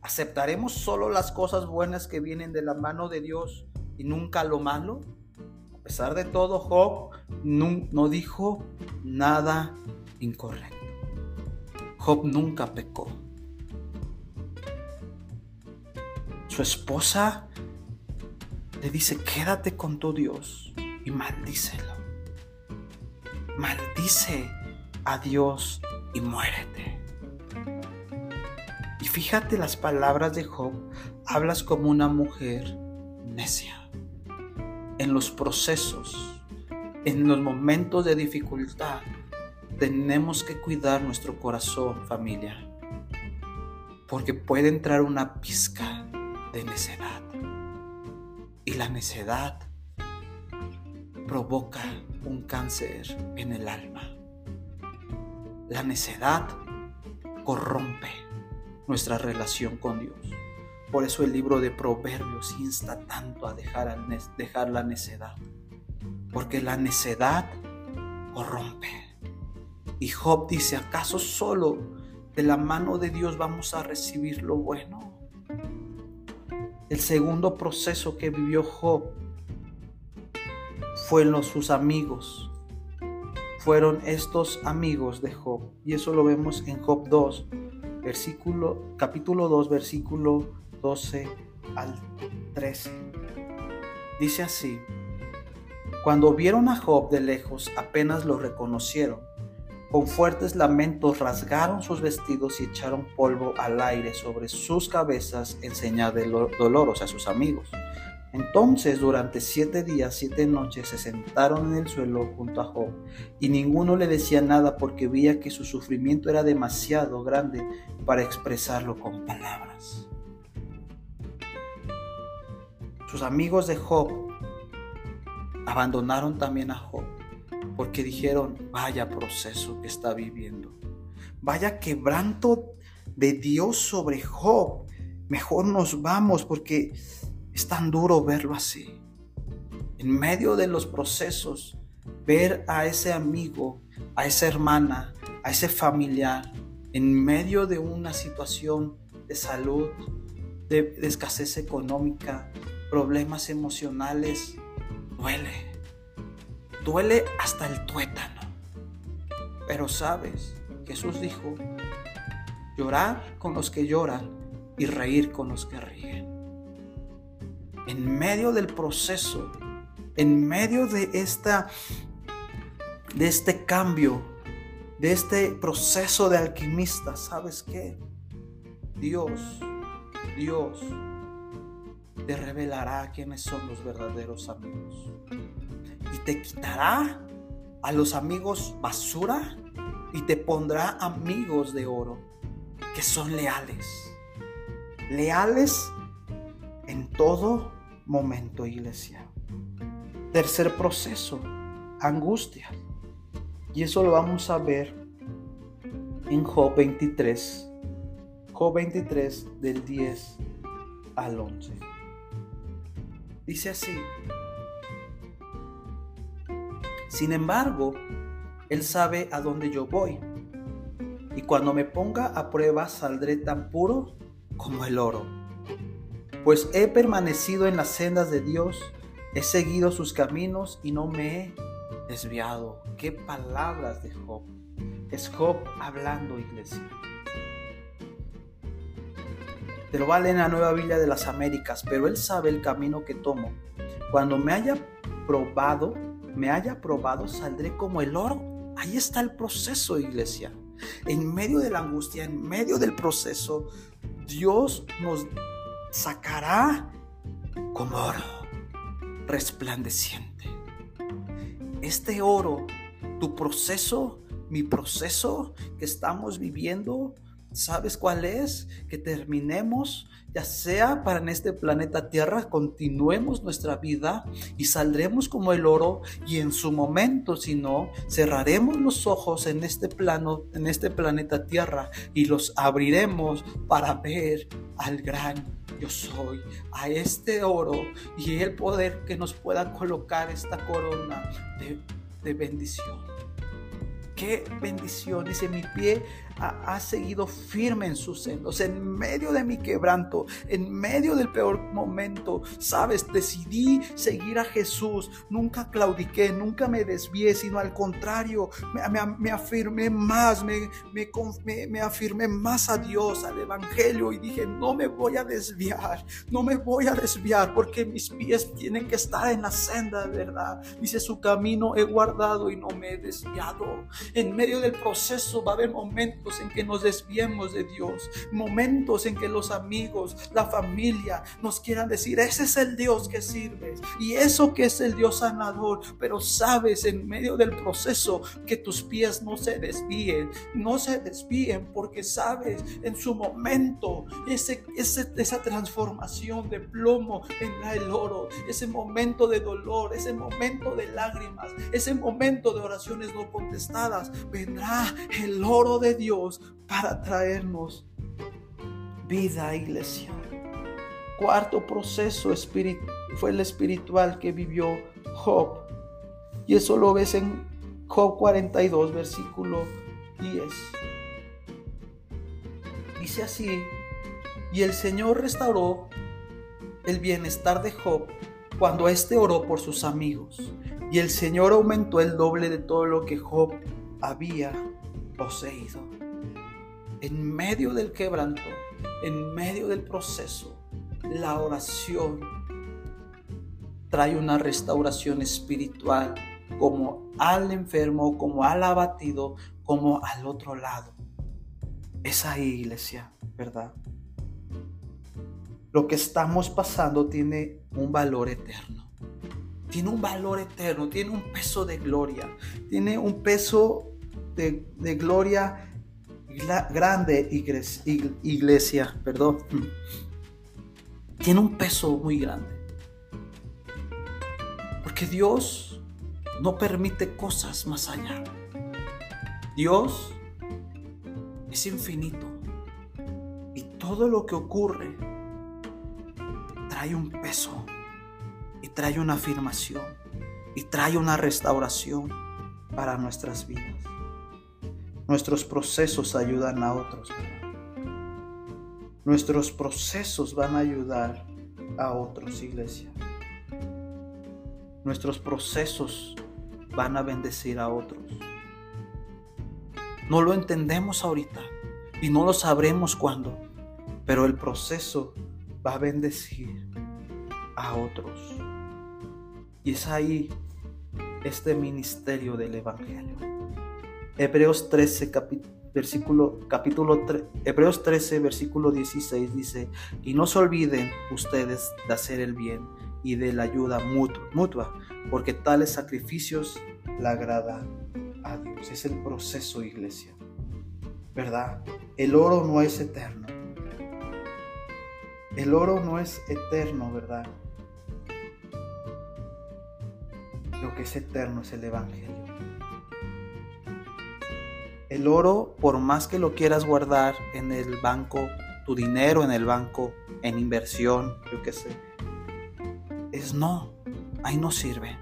¿Aceptaremos solo las cosas buenas que vienen de la mano de Dios y nunca lo malo? A pesar de todo, Job no, no dijo nada incorrecto. Job nunca pecó. Su esposa le dice, quédate con tu Dios y maldícelo. Maldice a Dios y muérete. Y fíjate las palabras de Job, hablas como una mujer necia. En los procesos, en los momentos de dificultad, tenemos que cuidar nuestro corazón, familia, porque puede entrar una pizca de necedad. Y la necedad provoca un cáncer en el alma. La necedad corrompe nuestra relación con Dios. Por eso el libro de Proverbios insta tanto a dejar, la necedad. Porque la necedad corrompe. Y Job dice, ¿acaso solo de la mano de Dios vamos a recibir lo bueno? El segundo proceso que vivió Job fue los sus amigos. Fueron estos amigos de Job. Y eso lo vemos en Job 2, versículo, capítulo 2, versículo 12 al 13. Dice así, cuando vieron a Job de lejos, apenas lo reconocieron con fuertes lamentos rasgaron sus vestidos y echaron polvo al aire sobre sus cabezas en señal de dolor, o sea, sus amigos. Entonces durante siete días, siete noches se sentaron en el suelo junto a Job y ninguno le decía nada porque veía que su sufrimiento era demasiado grande para expresarlo con palabras. Sus amigos de Job abandonaron también a Job porque dijeron, vaya proceso que está viviendo, vaya quebranto de Dios sobre Job, mejor nos vamos porque es tan duro verlo así. En medio de los procesos, ver a ese amigo, a esa hermana, a ese familiar, en medio de una situación de salud, de, de escasez económica, problemas emocionales, duele duele hasta el tuétano. Pero sabes, Jesús dijo, llorar con los que lloran y reír con los que ríen. En medio del proceso, en medio de esta de este cambio, de este proceso de alquimista, ¿sabes qué? Dios, Dios te revelará quiénes son los verdaderos amigos y te quitará a los amigos basura y te pondrá amigos de oro que son leales. Leales en todo momento, iglesia. Tercer proceso angustias. Y eso lo vamos a ver en Job 23, Job 23 del 10 al 11. Dice así, sin embargo, Él sabe a dónde yo voy, y cuando me ponga a prueba saldré tan puro como el oro, pues he permanecido en las sendas de Dios, he seguido sus caminos y no me he desviado. Qué palabras de Job. Es Job hablando, iglesia. Te lo vale en la Nueva Biblia de las Américas, pero Él sabe el camino que tomo. Cuando me haya probado, me haya probado, saldré como el oro. Ahí está el proceso, iglesia. En medio de la angustia, en medio del proceso, Dios nos sacará como oro resplandeciente. Este oro, tu proceso, mi proceso que estamos viviendo, ¿Sabes cuál es? Que terminemos, ya sea para en este planeta Tierra, continuemos nuestra vida y saldremos como el oro y en su momento, si no, cerraremos los ojos en este plano, en este planeta Tierra y los abriremos para ver al gran yo soy, a este oro y el poder que nos pueda colocar esta corona de, de bendición. Qué bendición. Dice, mi pie ha, seguido firme en sus sendos, en medio de mi quebranto, en medio del peor momento. Sabes, decidí seguir a Jesús. Nunca claudiqué, nunca me desvié, sino al contrario, me, afirmé más, me, me, afirmé más a Dios, al Evangelio y dije, no me voy a desviar, no me voy a desviar porque mis pies tienen que estar en la senda de verdad. Dice, su camino he guardado y no me he desviado. En medio del proceso va a haber momentos en que nos desviemos de Dios, momentos en que los amigos, la familia nos quieran decir, ese es el Dios que sirves y eso que es el Dios sanador, pero sabes en medio del proceso que tus pies no se desvíen, no se desvíen porque sabes en su momento ese, esa transformación de plomo vendrá el oro, ese momento de dolor, ese momento de lágrimas, ese momento de oraciones no contestadas, vendrá el oro de Dios para traernos vida, iglesia. Cuarto proceso fue el espiritual que vivió Job. Y eso lo ves en Job 42, versículo 10. Dice así, y el Señor restauró el bienestar de Job cuando éste oró por sus amigos. Y el Señor aumentó el doble de todo lo que Job había poseído en medio del quebranto, en medio del proceso, la oración trae una restauración espiritual como al enfermo, como al abatido, como al otro lado. Es ahí, iglesia, ¿verdad? Lo que estamos pasando tiene un valor eterno. Tiene un valor eterno, tiene un peso de gloria, tiene un peso de, de gloria grande iglesia, perdón, tiene un peso muy grande. Porque Dios no permite cosas más allá. Dios es infinito. Y todo lo que ocurre trae un peso y trae una afirmación y trae una restauración para nuestras vidas. Nuestros procesos ayudan a otros. Nuestros procesos van a ayudar a otros, iglesia. Nuestros procesos van a bendecir a otros. No lo entendemos ahorita y no lo sabremos cuándo, pero el proceso va a bendecir a otros. Y es ahí este ministerio del Evangelio. Hebreos 13, versículo, capítulo 3, Hebreos 13, versículo 16 dice, y no se olviden ustedes de hacer el bien y de la ayuda mutua, porque tales sacrificios le agrada a Dios. Es el proceso, iglesia. ¿Verdad? El oro no es eterno. El oro no es eterno, ¿verdad? lo que es eterno es el Evangelio. El oro, por más que lo quieras guardar en el banco, tu dinero en el banco, en inversión, yo qué sé, es no, ahí no sirve.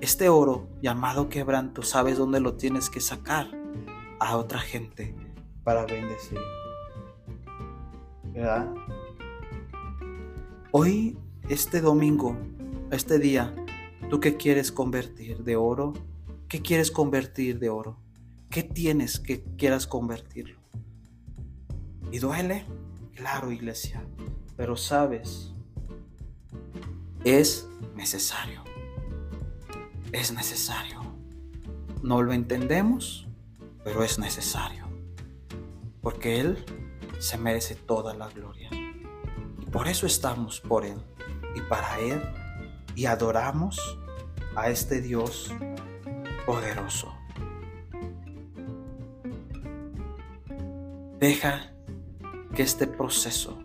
Este oro llamado quebranto, ¿sabes dónde lo tienes que sacar? A otra gente para bendecir. ¿Verdad? Hoy, este domingo, este día, ¿tú qué quieres convertir de oro? ¿Qué quieres convertir de oro? ¿Qué tienes que quieras convertirlo? ¿Y duele? Claro, iglesia. Pero sabes, es necesario es necesario. No lo entendemos, pero es necesario. Porque Él se merece toda la gloria. Y por eso estamos por Él y para Él y adoramos a este Dios poderoso. Deja que este proceso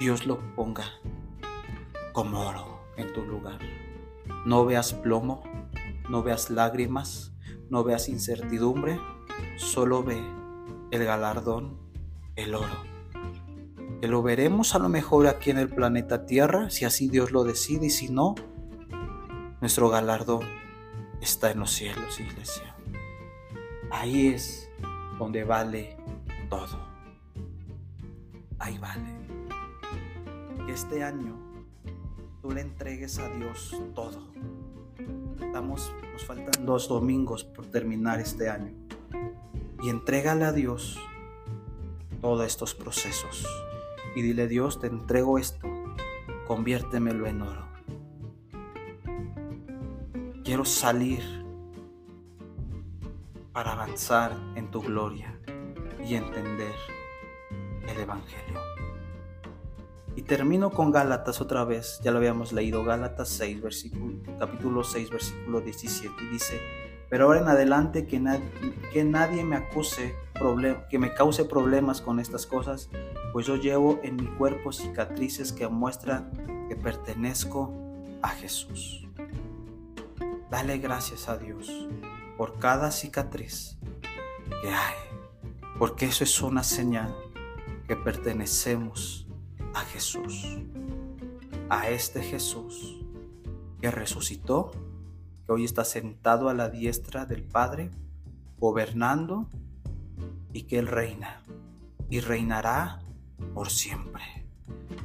Dios lo ponga como oro en tu lugar. No veas plomo, no veas lágrimas, no veas incertidumbre, solo ve el galardón, el oro. Que lo veremos a lo mejor aquí en el planeta Tierra, si así Dios lo decide, y si no, nuestro galardón está en los cielos, iglesia. Ahí es donde vale todo. Ahí vale. Que este año tú le entregues a Dios todo. Nos faltan dos domingos por terminar este año. Y entrégale a Dios todos estos procesos. Y dile, Dios, te entrego esto, conviértemelo en oro. Quiero salir para avanzar en tu gloria y entender el Evangelio. Y termino con Gálatas otra vez, ya lo habíamos leído, Gálatas 6, versículo, capítulo 6, versículo 17, y dice, pero ahora en adelante que, que nadie me acuse, que me cause problemas con estas cosas, pues yo llevo en mi cuerpo cicatrices que muestran que pertenezco a Jesús. Dale gracias a Dios por cada cicatriz que hay, porque eso es una señal que pertenecemos a Jesús, a este Jesús que resucitó, que hoy está sentado a la diestra del Padre, gobernando y que Él reina y reinará por siempre,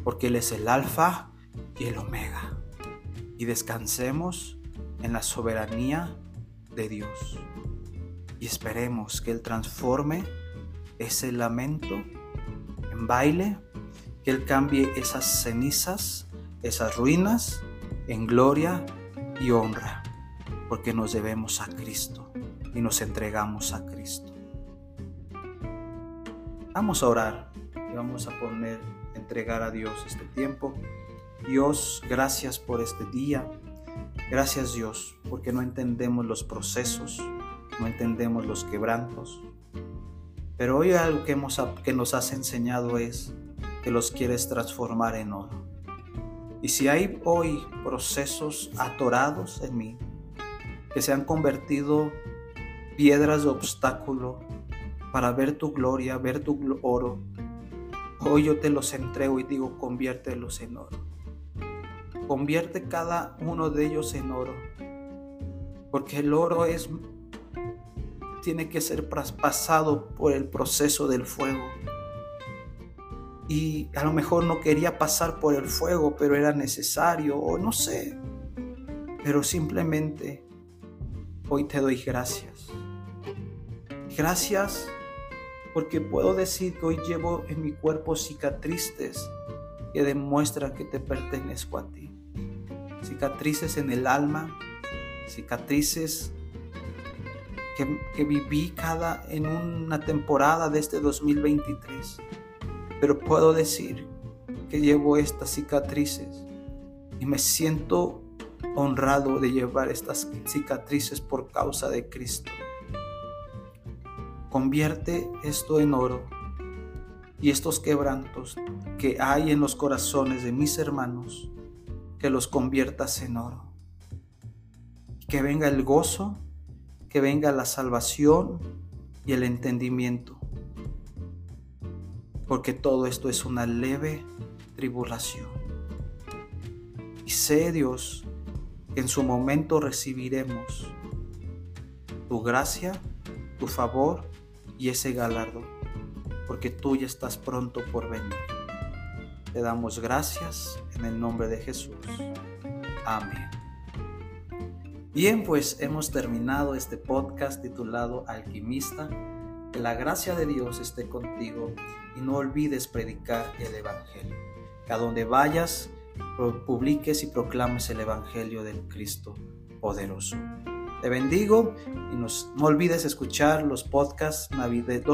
porque Él es el alfa y el omega. Y descansemos en la soberanía de Dios y esperemos que Él transforme ese lamento en baile que Él cambie esas cenizas, esas ruinas, en gloria y honra, porque nos debemos a Cristo y nos entregamos a Cristo. Vamos a orar y vamos a poner, entregar a Dios este tiempo. Dios, gracias por este día. Gracias Dios, porque no entendemos los procesos, no entendemos los quebrantos. Pero hoy algo que, hemos, que nos has enseñado es que los quieres transformar en oro. Y si hay hoy procesos atorados en mí, que se han convertido piedras de obstáculo para ver tu gloria, ver tu oro, hoy yo te los entrego y digo, conviértelos en oro. Convierte cada uno de ellos en oro, porque el oro es tiene que ser pasado por el proceso del fuego y a lo mejor no quería pasar por el fuego, pero era necesario o no sé. Pero simplemente hoy te doy gracias. Gracias porque puedo decir que hoy llevo en mi cuerpo cicatrices que demuestran que te pertenezco a ti. Cicatrices en el alma, cicatrices que, viví cada en una temporada de este 2023 pero puedo decir que llevo estas cicatrices y me siento honrado de llevar estas cicatrices por causa de Cristo. Convierte esto en oro y estos quebrantos que hay en los corazones de mis hermanos, que los conviertas en oro. que venga el gozo, que venga la salvación y el entendimiento. Porque todo esto es una leve tribulación. Y sé, Dios, que en su momento recibiremos tu gracia, tu favor y ese galardo, porque tú ya estás pronto por venir. Te damos gracias en el nombre de Jesús. Amén. Bien, pues hemos terminado este podcast titulado Alquimista. Que la gracia de Dios esté contigo y no olvides predicar el Evangelio. Que a donde vayas, publiques y proclames el Evangelio del Cristo poderoso. Te bendigo y no olvides escuchar los podcasts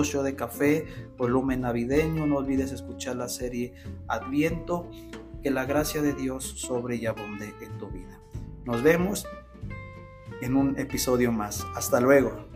Show de Café, volumen navideño. No olvides escuchar la serie Adviento. Que la gracia de Dios sobre y abunde en tu vida. Nos vemos en un episodio más. Hasta luego.